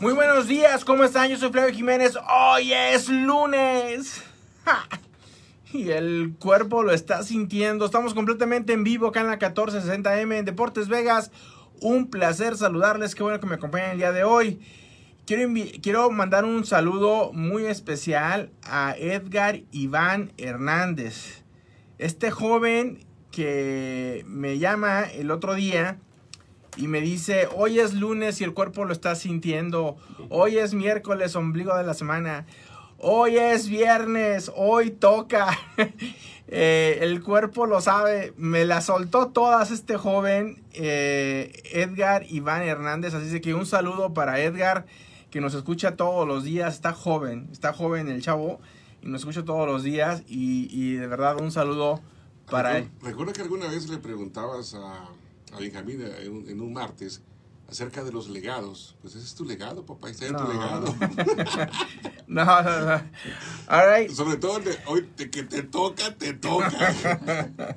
Muy buenos días, ¿cómo están? Yo soy Flavio Jiménez. Hoy es lunes. Y el cuerpo lo está sintiendo. Estamos completamente en vivo acá en la 1460M en Deportes Vegas. Un placer saludarles. Qué bueno que me acompañen el día de hoy. Quiero, quiero mandar un saludo muy especial a Edgar Iván Hernández. Este joven que me llama el otro día y me dice, hoy es lunes y el cuerpo lo está sintiendo, hoy es miércoles, ombligo de la semana, hoy es viernes, hoy toca, eh, el cuerpo lo sabe, me la soltó todas este joven eh, Edgar Iván Hernández, así que un saludo para Edgar que nos escucha todos los días, está joven, está joven el chavo y nos escucha todos los días. Y, y de verdad un saludo para él. Recuerda que alguna vez le preguntabas a a Benjamín en, un martes acerca de los legados. Pues ese es tu legado, papá, ese es tu legado. no, no, no. All right. Sobre todo hoy que te toca, te toca.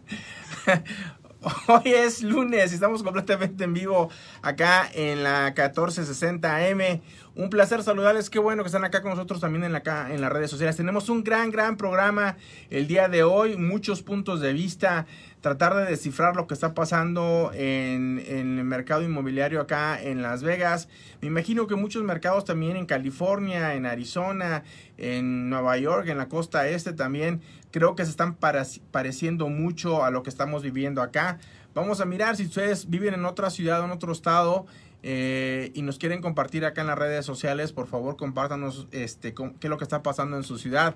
Hoy es lunes y estamos completamente en vivo acá en la 1460 AM. Un placer saludarles, qué bueno que están acá con nosotros también en, la, en las redes sociales. Tenemos un gran, gran programa el día de hoy, muchos puntos de vista tratar de descifrar lo que está pasando en, el mercado inmobiliario acá en Las Vegas. Me imagino que muchos mercados también en California, en Arizona, en Nueva York, en la costa este también, creo que se están pareciendo mucho a lo que estamos viviendo acá. Vamos a mirar si ustedes viven en otra ciudad o en otro estado. Eh, y nos quieren compartir acá en las redes sociales, por favor compártanos este, qué es lo que está pasando en su ciudad.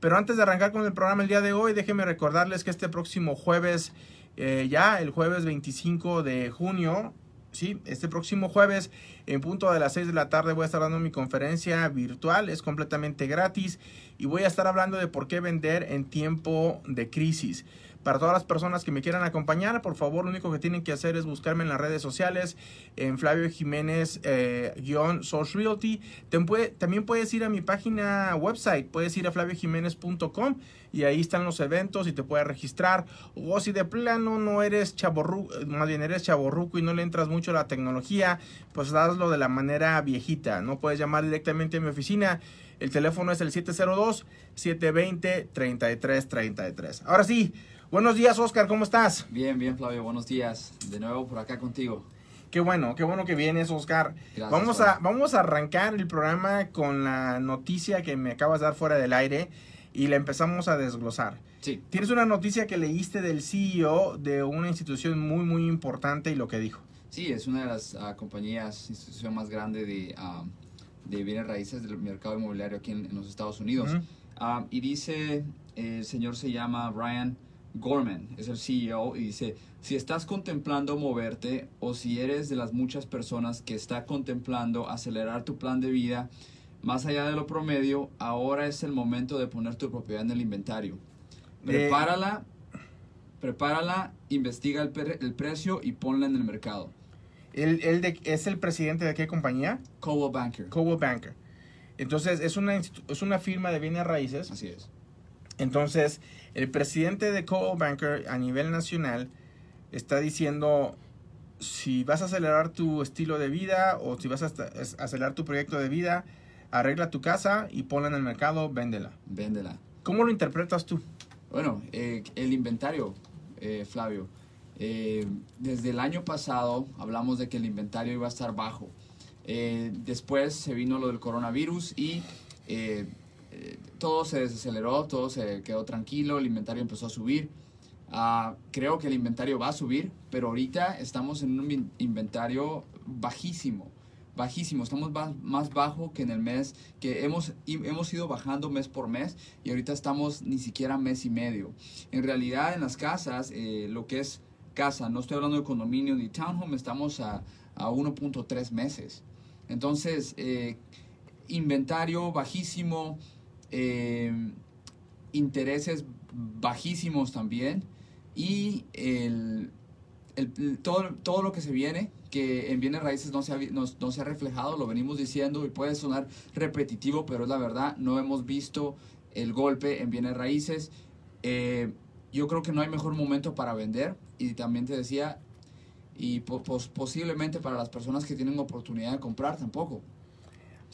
Pero antes de arrancar con el programa el día de hoy, déjenme recordarles que este próximo jueves, eh, ya el jueves 25 de junio, sí, este próximo jueves, en punto de las 6 de la tarde, voy a estar dando mi conferencia virtual, es completamente gratis y voy a estar hablando de por qué vender en tiempo de crisis. Para todas las personas que me quieran acompañar, por favor, lo único que tienen que hacer es buscarme en las redes sociales, en Flavio Jiménez, eh, Source Realty. También puedes ir a mi página website, puedes ir a flaviojiménez.com y ahí están los eventos y te puedes registrar. O si de plano no eres chaborruco, más bien eres chaborruco y no le entras mucho a la tecnología, pues hazlo de la manera viejita. No puedes llamar directamente a mi oficina. El teléfono es el 702-720-3333. Ahora sí, Buenos días, Oscar, ¿cómo estás? Bien, bien, Flavio, buenos días. De nuevo por acá contigo. Qué bueno, qué bueno que vienes, Oscar. vamos, a, vamos a arrancar el programa con la noticia que me acabas de dar fuera del aire y la empezamos a desglosar. Sí. Tienes una noticia que leíste del CEO de una institución muy, muy importante y lo que dijo. Sí, es una de las uh, compañías, institución más grande de, ah, de bienes raíces del mercado inmobiliario aquí en, los Estados Unidos. Ah, y dice, el señor se llama Brian Gorman es el CEO y dice, si estás contemplando moverte o si eres de las muchas personas que está contemplando acelerar tu plan de vida más allá de lo promedio, ahora es el momento de poner tu propiedad en el inventario. Prepárala, prepárala, investiga el, precio y ponla en el mercado. ¿El, ¿Es el presidente de qué compañía? Coldwell Banker. Coldwell Banker. Entonces, es una, es una firma de bienes raíces. Así es. Entonces, el presidente de Coldwell Banker a nivel nacional está diciendo si vas a acelerar tu estilo de vida o si vas a acelerar tu proyecto de vida, arregla tu casa y ponla en el mercado, véndela. Véndela. ¿Cómo lo interpretas tú? Bueno, eh, el inventario, eh, Flavio. Eh, desde el año pasado hablamos de que el inventario iba a estar bajo. después se vino lo del coronavirus y todo se desaceleró, todo se quedó tranquilo, el inventario empezó a subir. Ah, creo que el inventario va a subir, pero ahorita estamos en un inventario bajísimo, bajísimo. Estamos más bajo que en el mes, que hemos, hemos ido bajando mes por mes y ahorita estamos ni siquiera mes y medio. En realidad en las casas, eh, lo que es casa, no estoy hablando de condominio ni townhome, estamos a, a 1.3 meses. Entonces, eh, inventario bajísimo, Em, intereses bajísimos también y el, todo, todo lo que se viene, que en bienes raíces no se, ha, no, se ha reflejado, lo venimos diciendo y puede sonar repetitivo, pero es la verdad, no hemos visto el golpe en bienes raíces. Eh, yo creo que no hay mejor momento para vender y también te decía, y posiblemente para las personas que tienen oportunidad de comprar tampoco.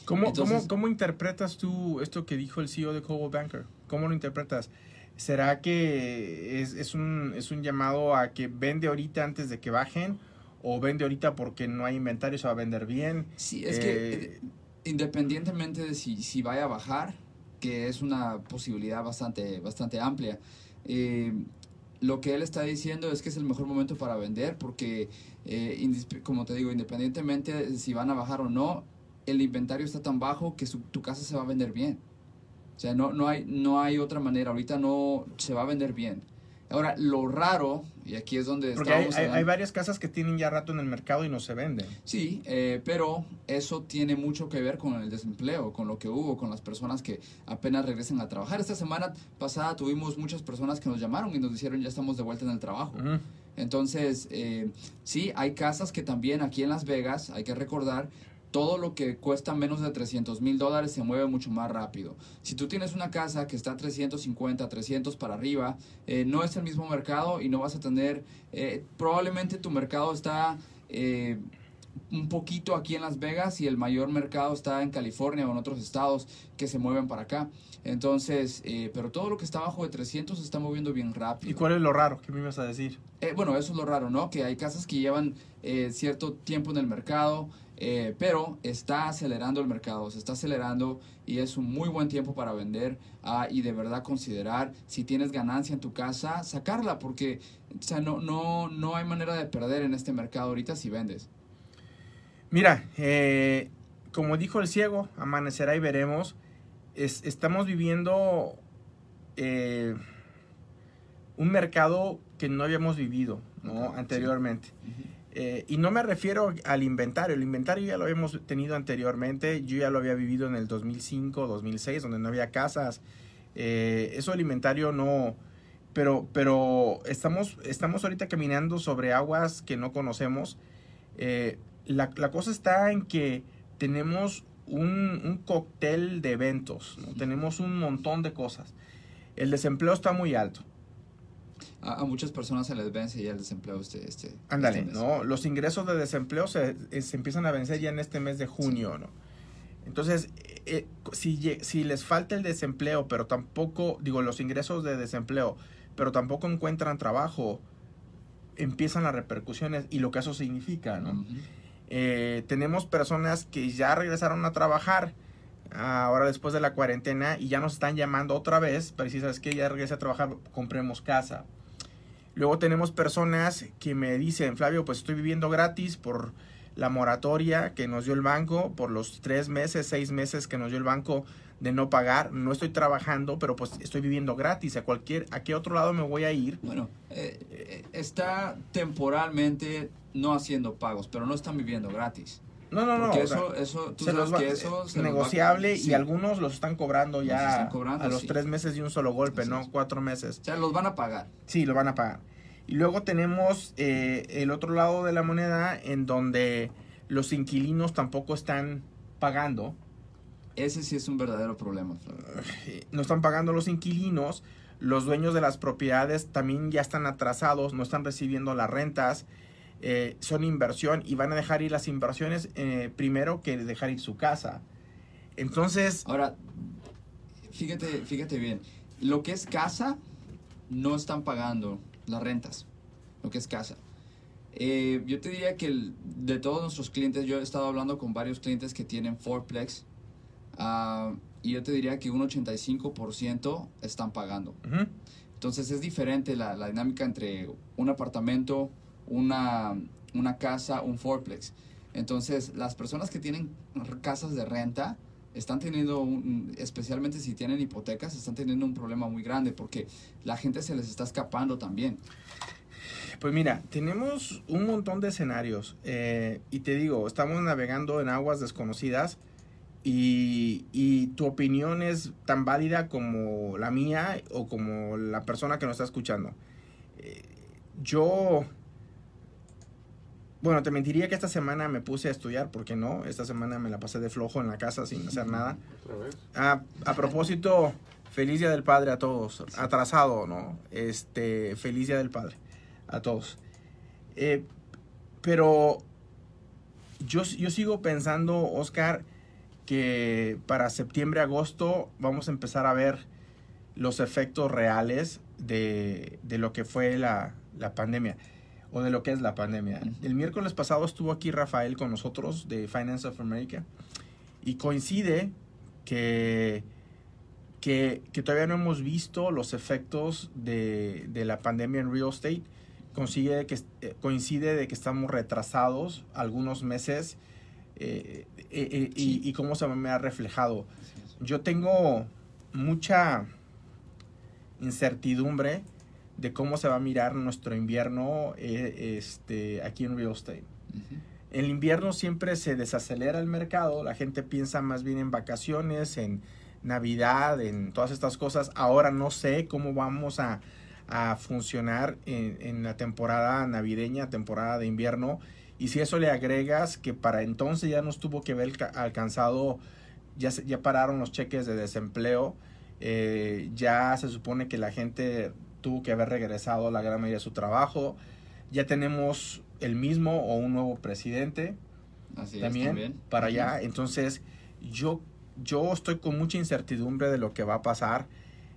¿Cómo, Entonces- cómo, cómo interpretas tú esto que dijo el CEO de Coldwell Banker? ¿Cómo lo interpretas? ¿Será que es, es un, es un llamado a que vende ahorita antes de que bajen? ¿O vende ahorita porque no hay inventario, se va a vender bien? Sí, es Eh, que eh, independientemente de si, si vaya a bajar, que es una posibilidad bastante, bastante amplia, eh, lo que él está diciendo es que es el mejor momento para vender porque, eh, como te digo, independientemente de si van a bajar o no, el inventario está tan bajo que su- tu casa se va a vender bien. O sea, no, no, hay, no hay otra manera. Ahorita no se va a vender bien. Ahora, lo raro, y aquí es donde Porque hay, varias casas que tienen ya rato en el mercado y no se venden. Sí, eh, pero eso tiene mucho que ver con el desempleo, con lo que hubo, con las personas que apenas regresan a trabajar. Esta semana pasada tuvimos muchas personas que nos llamaron y nos dijeron ya estamos de vuelta en el trabajo. Entonces, eh, sí, hay casas que también aquí en Las Vegas, hay que recordar, todo lo que cuesta menos de 300 mil dólares se mueve mucho más rápido. Si tú tienes una casa que está 350, 300 para arriba, eh, no es el mismo mercado y no vas a tener, eh, probablemente tu mercado está... eh, un poquito aquí en Las Vegas y el mayor mercado está en California o en otros estados que se mueven para acá. Entonces, eh, pero todo lo que está abajo de 300 se está moviendo bien rápido. ¿Y cuál es lo raro? ¿Qué me ibas a decir? Eh, bueno, eso es lo raro, ¿no? Que hay casas que llevan eh, cierto tiempo en el mercado, eh, pero está acelerando el mercado, se está acelerando y es un muy buen tiempo para vender ah, y de verdad considerar si tienes ganancia en tu casa, sacarla, porque o sea, no, no, no hay manera de perder en este mercado ahorita si vendes. Mira, eh, como dijo el ciego, amanecerá y veremos. Es- estamos viviendo eh, un mercado que no habíamos vivido ¿no? Ok, sí. anteriormente. Eh, y no me refiero al inventario, el inventario ya lo habíamos tenido anteriormente, yo ya lo había vivido en el 2005, 2006, donde no había casas. Eh, eso el inventario no, pero, pero estamos, estamos ahorita caminando sobre aguas que no conocemos. Eh, la, la cosa está en que tenemos un, un cóctel de eventos, ¿no? tenemos un montón de cosas. El desempleo está muy alto. A, a muchas personas se les vence ya el desempleo este, este Ándale, este. ¿no? Los ingresos de desempleo se, eh, se empiezan a vencer ya en este mes de junio, ¿no? Entonces, eh, si, si les falta el desempleo, pero tampoco, digo, los ingresos de desempleo, pero tampoco encuentran trabajo, empiezan las repercusiones y lo que eso significa, ¿no? Eh, tenemos personas que ya regresaron a trabajar ahora después de la cuarentena y ya nos están llamando otra vez para decir, ¿sabes qué? Ya regresé a trabajar, compremos casa. Luego tenemos personas que me dicen, Flavio, pues estoy viviendo gratis por la moratoria que nos dio el banco, por los tres meses, seis meses que nos dio el banco de no pagar. No estoy trabajando, pero pues estoy viviendo gratis. ¿A, cualquier, a qué otro lado me voy a ir? Bueno, eh, eh, está temporalmente no haciendo pagos, pero no están viviendo gratis. No, no, no. Porque o sea, eso, eso, tú se sabes los va- que eso se va- negociable sí. y algunos los están cobrando Los ya están cobrando, a los sí. tres meses de un solo golpe, ¿no? Cuatro meses. O sea, los van a pagar. Sí, lo van a pagar. Y luego tenemos eh, el otro lado de la moneda en donde los inquilinos tampoco están pagando. Ese sí es un verdadero problema. Flavio. Eh, No están pagando los inquilinos. Los dueños de las propiedades también ya están atrasados, no están recibiendo las rentas. Eh, son inversión y van a dejar ir las inversiones eh, primero que dejar ir su casa. Entonces, Ahora, fíjate, fíjate bien. Lo que es casa, no están pagando las rentas. Lo que es casa. Eh, yo te diría que el- de todos nuestros clientes, yo he estado hablando con varios clientes que tienen Fourplex. ah, y yo te diría que un 85% están pagando. Entonces es diferente la, la dinámica entre un apartamento, una, una casa, un fourplex. Entonces las personas que tienen casas de renta están teniendo, especialmente si tienen hipotecas, están teniendo un problema muy grande porque la gente se les está escapando también. Pues mira, tenemos un montón de escenarios eh, y te digo, estamos navegando en aguas desconocidas y, y tu opinión es tan válida como la mía o como la persona que nos está escuchando. Eh, yo, bueno, te mentiría que esta semana me puse a estudiar, porque no, esta semana me la pasé de flojo en la casa sin hacer nada. Otra vez. A propósito, feliz día del padre a todos. Atrasado, ¿no? Este, feliz día del padre a todos. Eh, pero yo, yo sigo pensando, Oscar, que para septiembre, agosto vamos a empezar a ver los efectos reales de, de lo que fue la, la, pandemia o de lo que es la pandemia. El miércoles pasado estuvo aquí Rafael con nosotros de Finance of America y coincide que, que, que todavía no hemos visto los efectos de, de la pandemia en real estate. Coincide, que, eh, coincide de que estamos retrasados algunos meses eh, eh, y, y, cómo se me ha reflejado. Yo tengo mucha incertidumbre de cómo se va a mirar nuestro invierno este, aquí en real estate. El invierno siempre se desacelera el mercado, la gente piensa más bien en vacaciones, en Navidad, en todas estas cosas. Ahora no sé cómo vamos a, a funcionar en, en, la temporada navideña, temporada de invierno. Y si eso le agregas que para entonces ya nos tuvo que ver alcanzado, ya, ya pararon los cheques de desempleo, eh, ya se supone que la gente tuvo que haber regresado a la gran mayoría de su trabajo, ya tenemos el mismo o un nuevo presidente Así también, es, también. para allá. Entonces, yo, yo estoy con mucha incertidumbre de lo que va a pasar.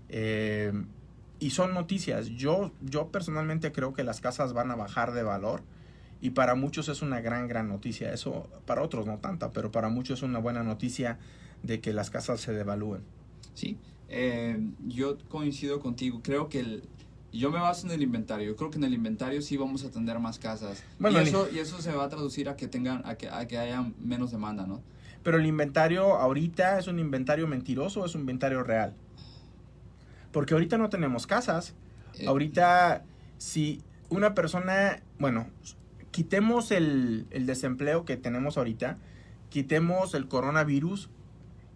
Eh, y son noticias. Yo, yo personalmente creo que las casas van a bajar de valor. Y para muchos es una gran, gran noticia. Eso, para otros no tanta, pero para muchos es una buena noticia de que las casas se devalúen. Sí, eh, yo coincido contigo. Creo que el, yo me baso en el inventario. Yo creo que en el inventario sí vamos a tener más casas. Bueno, y, eso, y eso se va a traducir a que tengan, a que, a que haya menos demanda, ¿no? Pero el inventario ahorita es un inventario mentiroso o es un inventario real. Porque ahorita no tenemos casas. Eh, Ahorita, si una persona, bueno, quitemos el, el desempleo que tenemos ahorita, quitemos el coronavirus,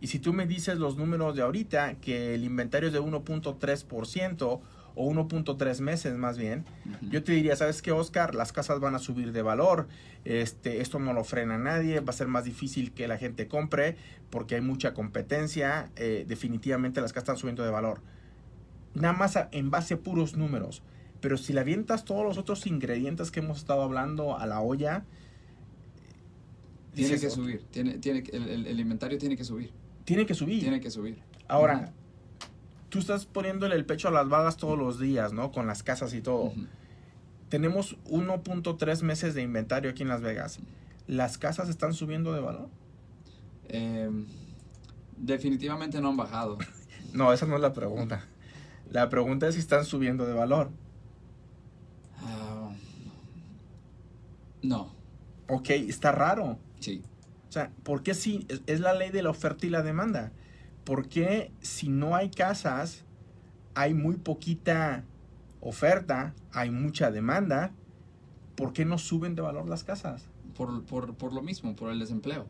y si tú me dices los números de ahorita, que el inventario es de 1.3% o 1.3 meses más bien, yo te diría, ¿sabes qué, Oscar? Las casas van a subir de valor, este, esto no lo frena nadie, va a ser más difícil que la gente compre porque hay mucha competencia, eh, definitivamente las casas están subiendo de valor. Nada más a- en base a puros números. Pero si le avientas todos los otros ingredientes que hemos estado hablando a la olla, Tiene dices, que "Ok, subir. Tiene, tiene, que- el, el- el inventario tiene que subir. Tiene que subir. Tiene que subir. Ahora, tú estás poniéndole el pecho a las balas todos los días, ¿no? Con las casas y todo. Tenemos 1.3 meses de inventario aquí en Las Vegas. ¿Las casas están subiendo de valor? Eh, definitivamente no han bajado. No, esa no es la pregunta. La pregunta es si están subiendo de valor. Ah, no, Ok, está raro. sí. O sea, ¿por qué si es, la ley de la oferta y la demanda? ¿Por qué si no hay casas, hay muy poquita oferta, hay mucha demanda? ¿Por qué no suben de valor las casas? Por, por, por lo mismo, por el desempleo.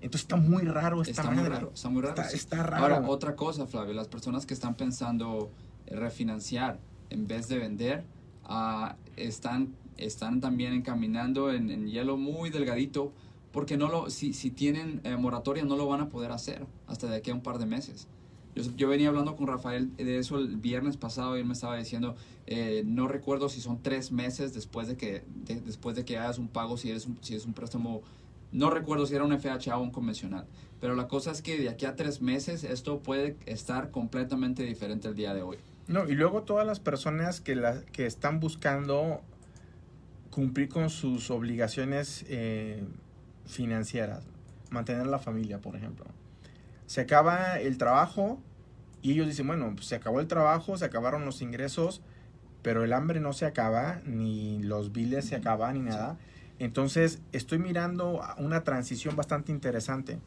Entonces está muy raro esta Está muy raro, está muy raro. Está, sí. está raro. Ahora, otra cosa, Flavio, las personas que están pensando refinanciar en vez de vender, ah, están, están también encaminando en, en hielo muy delgadito, porque no lo, si, si tienen eh, moratoria no lo van a poder hacer hasta de aquí a un par de meses. Yo, yo venía hablando con Rafael de eso el viernes pasado y él me estaba diciendo, eh, no recuerdo si son tres meses después de que, de- después de que hagas un pago, si, eres un, si es un préstamo no recuerdo si era un FHA o un convencional. Pero la cosa es que de aquí a tres meses esto puede estar completamente diferente el día de hoy. No, y luego todas las personas que, la, que están buscando cumplir con sus obligaciones eh, financieras, mantener la familia, por ejemplo. Se acaba el trabajo y ellos dicen, bueno, pues se acabó el trabajo, se acabaron los ingresos, pero el hambre no se acaba, ni los biles se acaban, ni nada. Entonces, estoy mirando a una transición bastante interesante.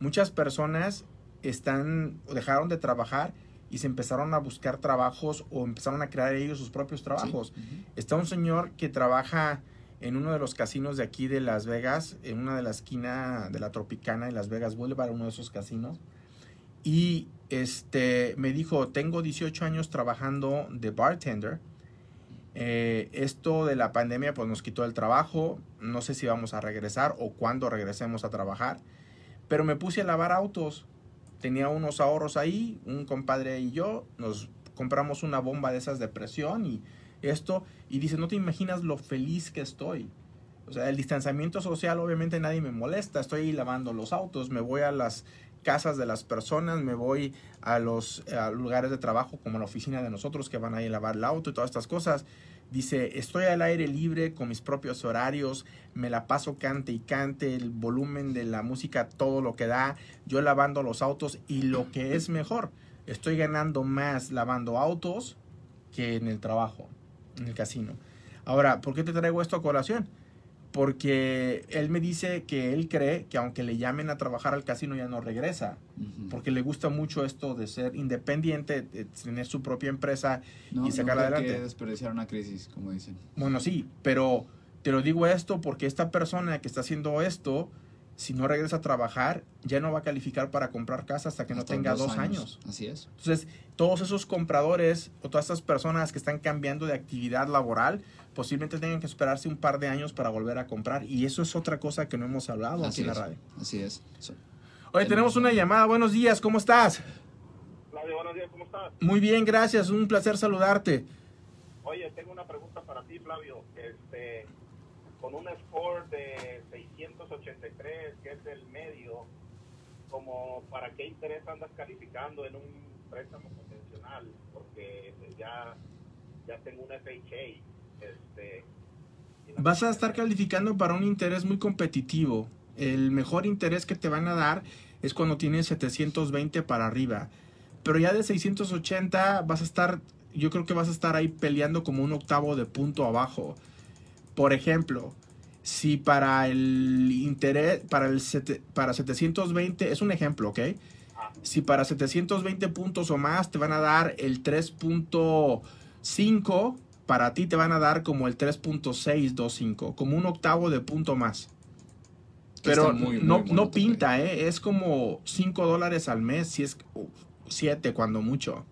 Muchas personas están, dejaron de trabajar y se empezaron a buscar trabajos o empezaron a crear ellos sus propios trabajos. Sí. Está un señor que trabaja en uno de los casinos de aquí de Las Vegas, en una de la esquina de la Tropicana en Las Vegas Boulevard, uno de esos casinos. Y este me dijo, tengo 18 años trabajando de bartender. Eh, esto de la pandemia pues nos quitó el trabajo. No sé si vamos a regresar o cuándo regresemos a trabajar. Pero me puse a lavar autos. Tenía unos ahorros ahí. Un compadre y yo nos compramos una bomba de esas de presión y esto. Y dice, no te imaginas lo feliz que estoy. O sea, el distanciamiento social obviamente nadie me molesta. Estoy lavando los autos, me voy a las casas de las personas, me voy a los lugares de trabajo como la oficina de nosotros que van a a lavar el auto y todas estas cosas. Dice, estoy al aire libre con mis propios horarios, me la paso cante y cante, el volumen de la música, todo lo que da, yo lavando los autos y lo que es mejor, estoy ganando más lavando autos que en el trabajo, en el casino. Ahora, ¿por qué te traigo esto a colación? Porque él me dice que él cree que aunque le llamen a trabajar al casino ya no regresa, porque le gusta mucho esto de ser independiente, de tener su propia empresa No, y sacar no creo adelante. que desperdiciar una crisis, como dicen. Bueno, sí, pero te lo digo esto porque esta persona que está haciendo esto, si no regresa a trabajar, ya no va a calificar para comprar casa hasta que no tenga dos años. Así es. Entonces, todos esos compradores o todas estas personas que están cambiando de actividad laboral, posiblemente tengan que esperarse un par de años para volver a comprar. Y eso es otra cosa que no hemos hablado Así aquí en la radio. Así es. So- Oye, tenemos una llamada. Buenos días, ¿cómo estás? Flavio, buenos días, ¿cómo estás? Muy bien, gracias. Un placer saludarte. Oye, tengo una pregunta para ti, Flavio. Este, con un score de 683, que es el medio, como ¿para qué interés andas calificando en un préstamo convencional? Porque pues, ya, ya tengo un FHA. Este, Vas a estar calificando para un interés muy competitivo. El mejor interés que te van a dar es cuando tienes 720 para arriba. Pero ya de 680 vas a estar, yo creo que vas a estar ahí peleando como un octavo de punto abajo. Por ejemplo, si para el interés, para el sete- para 720, es un ejemplo, ¿ok? Si para 720 puntos o más te van a dar el 3.5, para ti te van a dar como el 3.625, como un octavo de punto más. Pero muy, muy no, bueno no pinta, ¿eh? es como 5 dólares al mes, si es 7 cuando mucho.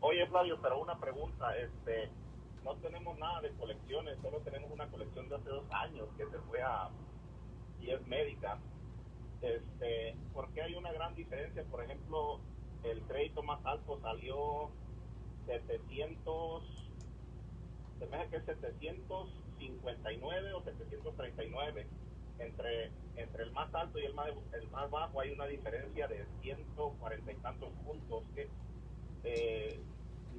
Oye, Flavio, pero una pregunta. Este, no tenemos nada de colecciones, solo tenemos una colección de hace dos años que se fue a... y es médica. Este, ¿Por qué hay una gran diferencia? Por ejemplo, el crédito más alto salió 700... Se me hace que es 759 o 739. Entre, entre el más alto y el más, el más bajo hay una diferencia de 140 y tantos puntos. que eh,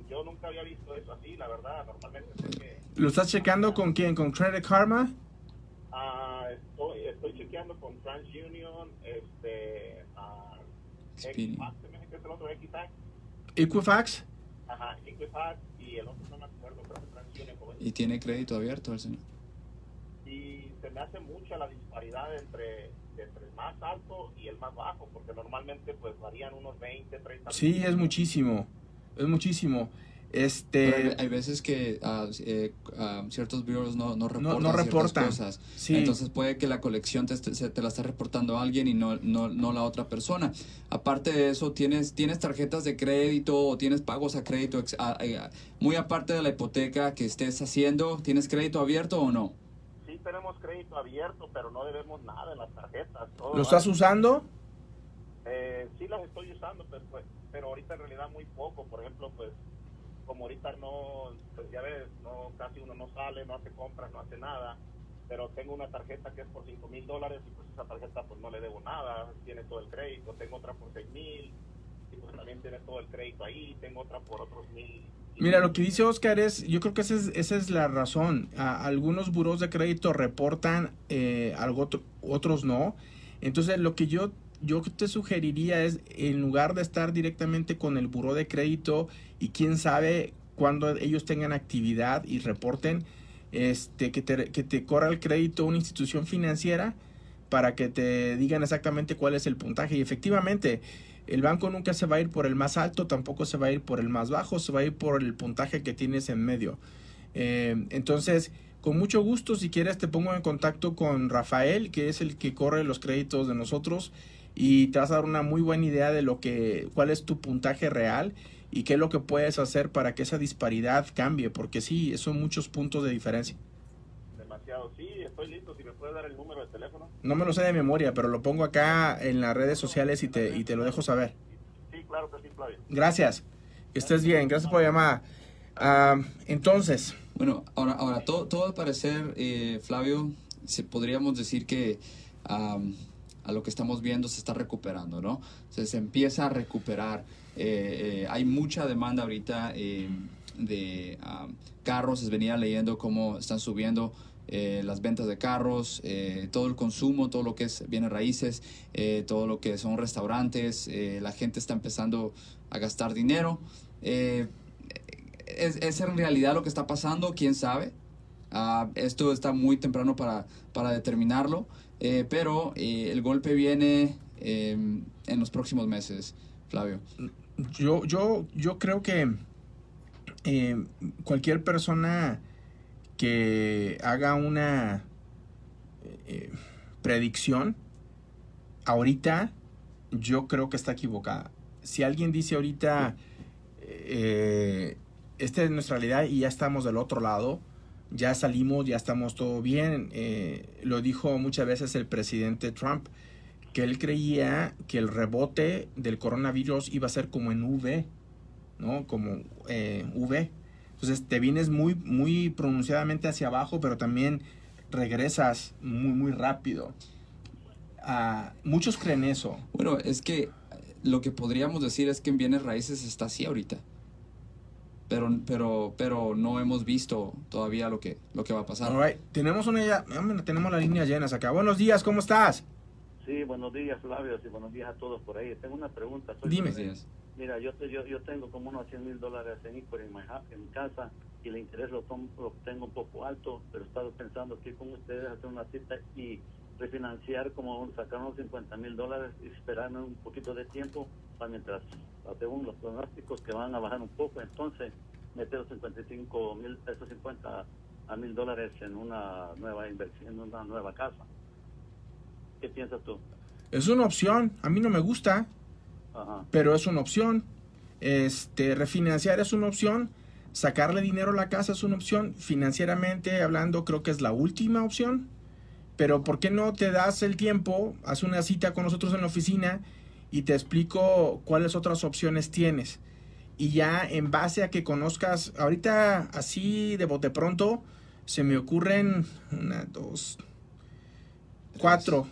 yo nunca había visto eso así, la verdad. Normalmente sé que ¿Lo estás checando con quién? ¿Con Credit Karma? ah, estoy, estoy chequeando con TransUnion, este, ah, Expedient. Equifax, que es el otro Equifax, Equifax. ajá, Equifax y el otro no me acuerdo, que TransUnion. es. Y tiene crédito abierto el señor. Y se me hace mucha la disparidad entre, entre el más alto y el más bajo, porque normalmente pues varían unos 20, 30 Sí, es muchísimo. Es muchísimo. Hay, Este. hay veces que ah, eh, ah, ciertos bureaus no, no reportan, no reportan. cosas. Sí. Entonces puede que la colección te, esté- se te la está reportando alguien y no, no, no la otra persona. Aparte de eso, ¿tienes, tienes tarjetas de crédito o tienes pagos a crédito ex- a- a- muy aparte de la hipoteca que estés haciendo? ¿Tienes crédito abierto o no? Sí tenemos crédito abierto, pero no debemos nada en las tarjetas. todo ¿Lo estás usando? Eh, sí las estoy usando, pues, pues, pero ahorita en realidad muy poco. Por ejemplo, pues, como ahorita no, pues ya ves, no, casi uno no sale, no hace compras, no hace nada. Pero tengo una tarjeta que es por 5 mil dólares y pues esa tarjeta pues no le debo nada, tiene todo el crédito. Tengo otra por 6 mil y pues también tiene todo el crédito ahí. Tengo otra por otros mil. Mira, lo que dice Oscar es, yo creo que esa es, esa es la razón. A- algunos buros de crédito reportan, eh, algo otro- otros no. Entonces, lo que yo, yo te sugeriría es, en lugar de estar directamente con el buró de crédito y quién sabe cuando ellos tengan actividad y reporten, este, que te, que te corra el crédito una institución financiera para que te digan exactamente cuál es el puntaje. Y efectivamente, el banco nunca se va a ir por el más alto, tampoco se va a ir por el más bajo, se va a ir por el puntaje que tienes en medio. Eh, entonces, con mucho gusto, si quieres, te pongo en contacto con Rafael, que es el que corre los créditos de nosotros, y te vas a dar una muy buena idea de lo que, cuál es tu puntaje real y qué es lo que puedes hacer para que esa disparidad cambie, porque sí, son muchos puntos de diferencia. Demasiado. Sí, estoy listo. Si me puedes dar el número de teléfono. No me lo sé de memoria, pero lo pongo acá en las redes sociales y te, y te lo dejo saber. Sí, claro que sí, Flavio. Gracias. Que estés bien. Gracias por la llamada. Ah, entonces, Bueno, ahora, ahora todo, todo al parecer, eh, Flavio, se, podríamos decir que am, a lo que estamos viendo se está recuperando, ¿no? Se, empieza a recuperar. Eh, eh, hay mucha demanda ahorita eh, de am, carros. Les venía leyendo cómo están subiendo eh, las ventas de carros, eh, todo el consumo, todo lo que es bienes raíces, eh, todo lo que son restaurantes. la gente está empezando a gastar dinero. ¿es, ¿Es en realidad lo que está pasando? ¿Quién sabe? Ah, esto está muy temprano para, para determinarlo, eh, pero eh, el golpe viene eh, en los próximos meses, Flavio. Yo, yo, yo creo que eh, cualquier persona que haga una eh, predicción, ahorita yo creo que está equivocada. Si alguien dice ahorita, eh, esta es nuestra realidad y ya estamos del otro lado, ya salimos, ya estamos todo bien, eh, lo dijo muchas veces el presidente Trump, que él creía que el rebote del coronavirus iba a ser como en V, ¿no? Como eh, V. Entonces te vienes muy, muy pronunciadamente hacia abajo, pero también regresas muy, muy rápido. Ah, muchos creen eso. Bueno, es que lo que podríamos decir es que en bienes raíces está así ahorita. Pero, pero, pero no hemos visto todavía lo que, lo que va a pasar. All right. Tenemos una ya, tenemos las líneas llenas acá. Buenos días, ¿cómo estás? Sí, buenos días, Flavio, y buenos días a todos por ahí. Tengo una pregunta. Soy Dime. Días. Mira, yo, te- yo, yo tengo como unos 100 mil dólares en Equity en mi, ja- en mi casa y el interés lo, tom- lo tengo un poco alto, pero he estado pensando que con ustedes hacer una cita y refinanciar, como sacar unos 50 mil dólares y esperarme un poquito de tiempo para mientras, según los pronósticos, que van a bajar un poco. Entonces, meter los 55 mil, esos 50 a mil dólares en una nueva inversión, en una nueva casa. ¿Qué piensas tú? Es una opción. A mí no me gusta, Ajá. pero es una opción. Este, refinanciar es una opción. Sacarle dinero a la casa es una opción. Financieramente hablando, creo que es la última opción. Pero ¿por qué no te das el tiempo? Haz una cita con nosotros en la oficina y te explico cuáles otras opciones tienes. Y ya en base a que conozcas, ahorita así de bote pronto, se me ocurren una, dos, cuatro.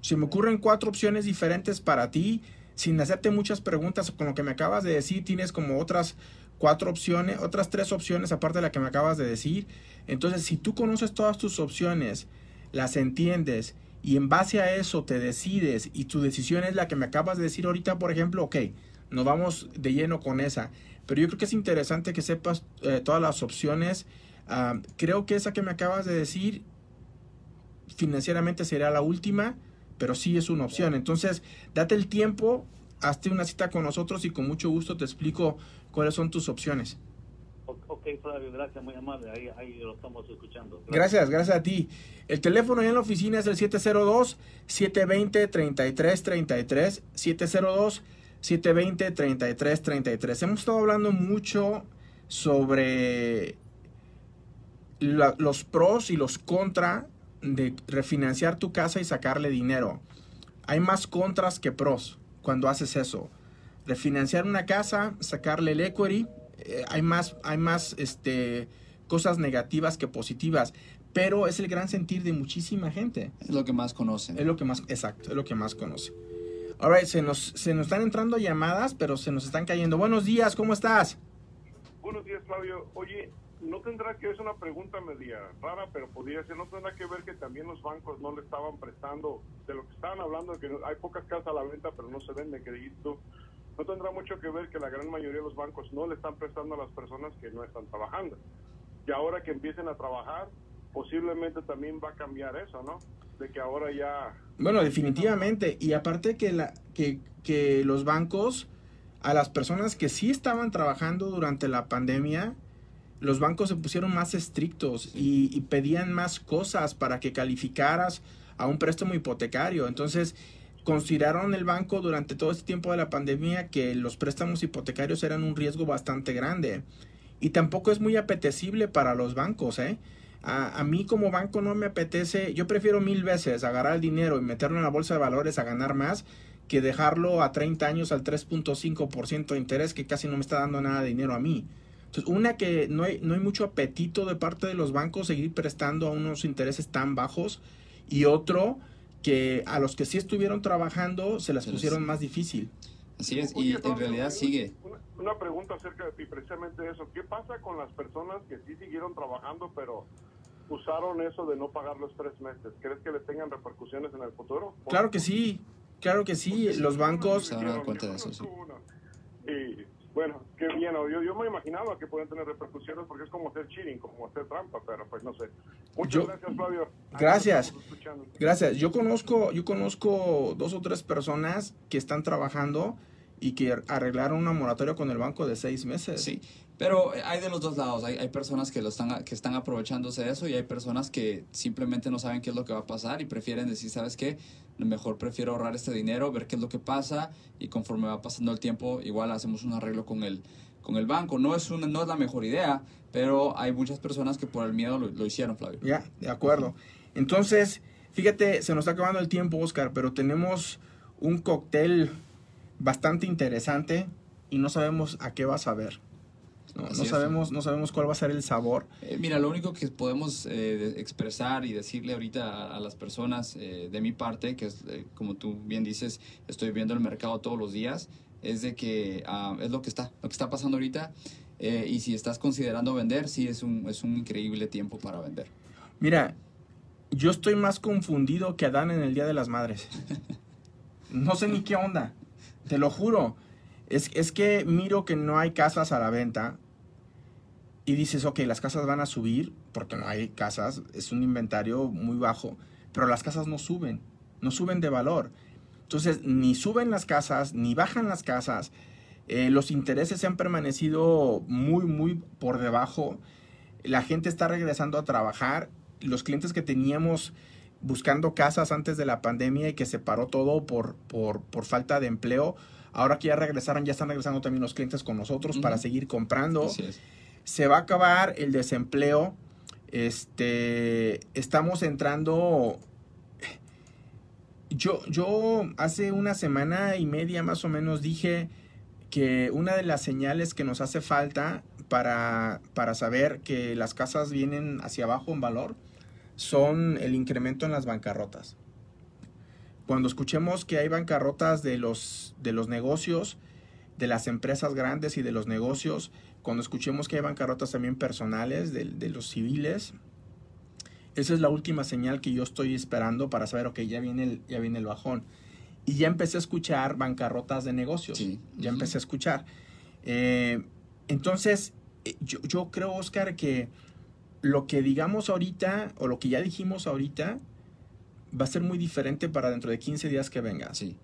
Se me ocurren cuatro opciones diferentes para ti, sin hacerte muchas preguntas. Con lo que me acabas de decir, tienes como otras cuatro opciones, otras tres opciones aparte de la que me acabas de decir. Entonces, si tú conoces todas tus opciones, las entiendes y en base a eso te decides y tu decisión es la que me acabas de decir ahorita, por ejemplo, ok, nos vamos de lleno con esa. Pero yo creo que es interesante que sepas eh, todas las opciones. Ah, creo que esa que me acabas de decir financieramente sería la última, pero sí es una opción. Entonces, date el tiempo, hazte una cita con nosotros y con mucho gusto te explico cuáles son tus opciones. Ok, Flavio, gracias, muy amable. Ahí, ahí lo estamos escuchando. Gracias, gracias a ti. El teléfono en la oficina es el 702-720-3333. 702-720-3333. Hemos estado hablando mucho sobre la- los pros y los contra de refinanciar tu casa y sacarle dinero. Hay más contras que pros cuando haces eso. Refinanciar una casa, sacarle el equity, eh, hay más, hay más este, cosas negativas que positivas. Pero es el gran sentir de muchísima gente. Es lo que más conocen. Es lo que más, exacto, es lo que más conoce. Alright, se nos, se nos están entrando llamadas, pero se nos están cayendo. Buenos días, ¿cómo estás? Buenos días, Flavio. Oye, no tendrá que es una pregunta media rara, pero podría ser, no tendrá que ver que también los bancos no le estaban prestando, de lo que estaban hablando, de que hay pocas casas a la venta, pero no se venden, que dijiste. No tendrá mucho que ver que la gran mayoría de los bancos no le están prestando a las personas que no están trabajando. Y ahora que empiecen a trabajar, posiblemente también va a cambiar eso, ¿no? De que ahora ya Bueno, definitivamente. Y aparte que, la, que, que los bancos, a las personas que sí estaban trabajando durante la pandemia, los bancos se pusieron más estrictos y, y pedían más cosas para que calificaras a un préstamo hipotecario. Entonces, consideraron el banco durante todo este tiempo de la pandemia que los préstamos hipotecarios eran un riesgo bastante grande. Y tampoco es muy apetecible para los bancos, ¿eh? A, a mí como banco no me apetece, yo prefiero mil veces agarrar el dinero y meterlo en la bolsa de valores a ganar más que dejarlo a 30 años al 3.5% de interés que casi no me está dando nada de dinero a mí. Entonces, una que no hay, no hay mucho apetito de parte de los bancos seguir prestando a unos intereses tan bajos y otro que a los que sí estuvieron trabajando se las pusieron más difícil. Así es, Oye, y en realidad sigue. Una, una pregunta acerca de ti, precisamente de eso. ¿Qué pasa con las personas que sí siguieron trabajando, pero usaron eso de no pagar los tres meses? ¿Crees que les tengan repercusiones en el futuro? Claro que sí, claro que sí. Los bancos, Se van a dar cuenta de eso, sí. Y bueno, qué bien. Yo, yo me imaginaba que podían tener repercusiones porque es como hacer cheating, como hacer trampa, pero pues no sé. Muchas Yo- gracias, Flavio. Gracias. gracias. Yo conozco, yo conozco dos o tres personas que están trabajando y que arreglaron una moratoria con el banco de seis meses. Sí, pero hay de los dos lados. Hay, hay personas que, lo están, que están aprovechándose de eso y hay personas que simplemente no saben qué es lo que va a pasar y prefieren decir, ¿sabes qué? Mejor prefiero ahorrar este dinero, ver qué es lo que pasa y conforme va pasando el tiempo, igual hacemos un arreglo con el, con el banco. No es, una, no es la mejor idea, pero hay muchas personas que por el miedo lo, lo hicieron, Flavio. Ya, de acuerdo. Entonces, fíjate, se nos está acabando el tiempo, Oscar, pero tenemos un cóctel bastante interesante y no sabemos a qué va a saber. No, no es. sabemos, no sabemos cuál va a ser el sabor. Eh, mira, lo único que podemos eh, expresar y decirle ahorita a, a las personas eh, de mi parte, que es como tú bien dices, estoy viendo el mercado todos los días, es de que ah, es lo que está, lo que está pasando ahorita. y si estás considerando vender, sí es un, es un increíble tiempo para vender. Mira, yo estoy más confundido que Adán en el Día de las Madres. No sé ni qué onda, te lo juro. Es, es que miro que no hay casas a la venta y dices, ok, las casas van a subir porque no hay casas, es un inventario muy bajo, pero las casas no suben, no suben de valor. Entonces, ni suben las casas, ni bajan las casas. eh, los intereses se han permanecido muy, muy por debajo. La gente está regresando a trabajar. Los clientes que teníamos buscando casas antes de la pandemia y que se paró todo por, por, por falta de empleo, ahora que ya regresaron, ya están regresando también los clientes con nosotros para seguir comprando Así es. Se va a acabar el desempleo. Este, estamos entrando. Yo, yo hace una semana y media más o menos dije que una de las señales que nos hace falta para, para saber que las casas vienen hacia abajo en valor son el incremento en las bancarrotas. Cuando escuchemos que hay bancarrotas de los, de los negocios, de las empresas grandes y de los negocios, cuando escuchemos que hay bancarrotas también personales de, de los civiles, esa es la última señal que yo estoy esperando para saber, ok, ya viene el, ya viene el bajón. Y ya empecé a escuchar bancarrotas de negocios. Sí. Ya empecé a escuchar. Eh, entonces, eh, yo, yo creo, Oscar, que lo que digamos ahorita, o lo que ya dijimos ahorita, va a ser muy diferente para dentro de 15 días que venga. Sí.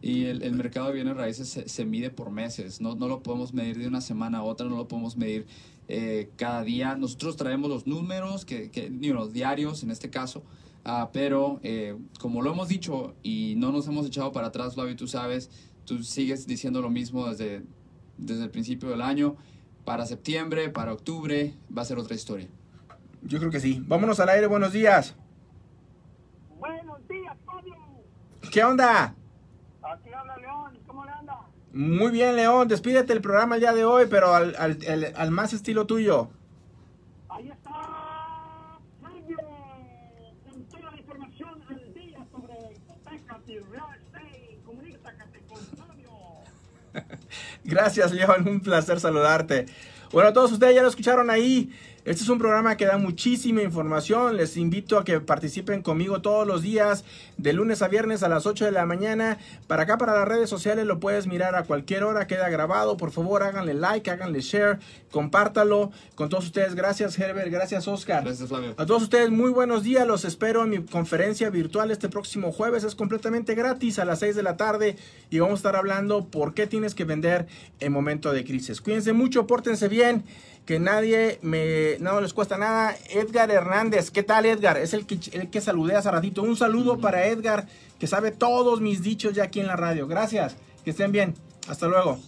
Y el, el mercado de bienes raíces se, se mide por meses, no, no lo podemos medir de una semana a otra, no lo podemos medir eh, cada día. Nosotros traemos los números, que, que you know, diarios en este caso, ah, pero eh, como lo hemos dicho y no nos hemos echado para atrás, Flavio, tú sabes, tú sigues diciendo lo mismo desde, desde el principio del año. Para septiembre, para octubre, va a ser otra historia. Yo creo que sí. Vámonos al aire, buenos días. Buenos días, Fabio. ¿Qué onda? Aquí habla León. ¿Cómo le anda? Muy bien, León. Despídete el programa el día de hoy, pero al, al- al- al más estilo tuyo. Ahí está Fabio con toda la información al día sobre hipotecas y real estate. Comunícate con Fabio. Gracias, León. Un placer saludarte. Bueno, todos ustedes ya lo escucharon ahí. Este es un programa que da muchísima información. Les invito a que participen conmigo todos los días, de lunes a viernes a las 8 de la mañana. Para acá, para las redes sociales, lo puedes mirar a cualquier hora, queda grabado. Por favor, háganle like, háganle share, compártalo. Con todos ustedes, gracias, Herbert. Gracias, Oscar. Gracias, Flavio. A todos ustedes, muy buenos días. Los espero en mi conferencia virtual este próximo jueves. Es completamente gratis a las 6 de la tarde y vamos a estar hablando por qué tienes que vender en momento de crisis. Cuídense mucho, pórtense bien, que nadie me no les cuesta nada. Edgar Hernández, ¿qué tal Edgar? Es el que, el que saludé hace ratito. Un saludo para Edgar, que sabe todos mis dichos ya aquí en la radio. Gracias, que estén bien. Hasta luego.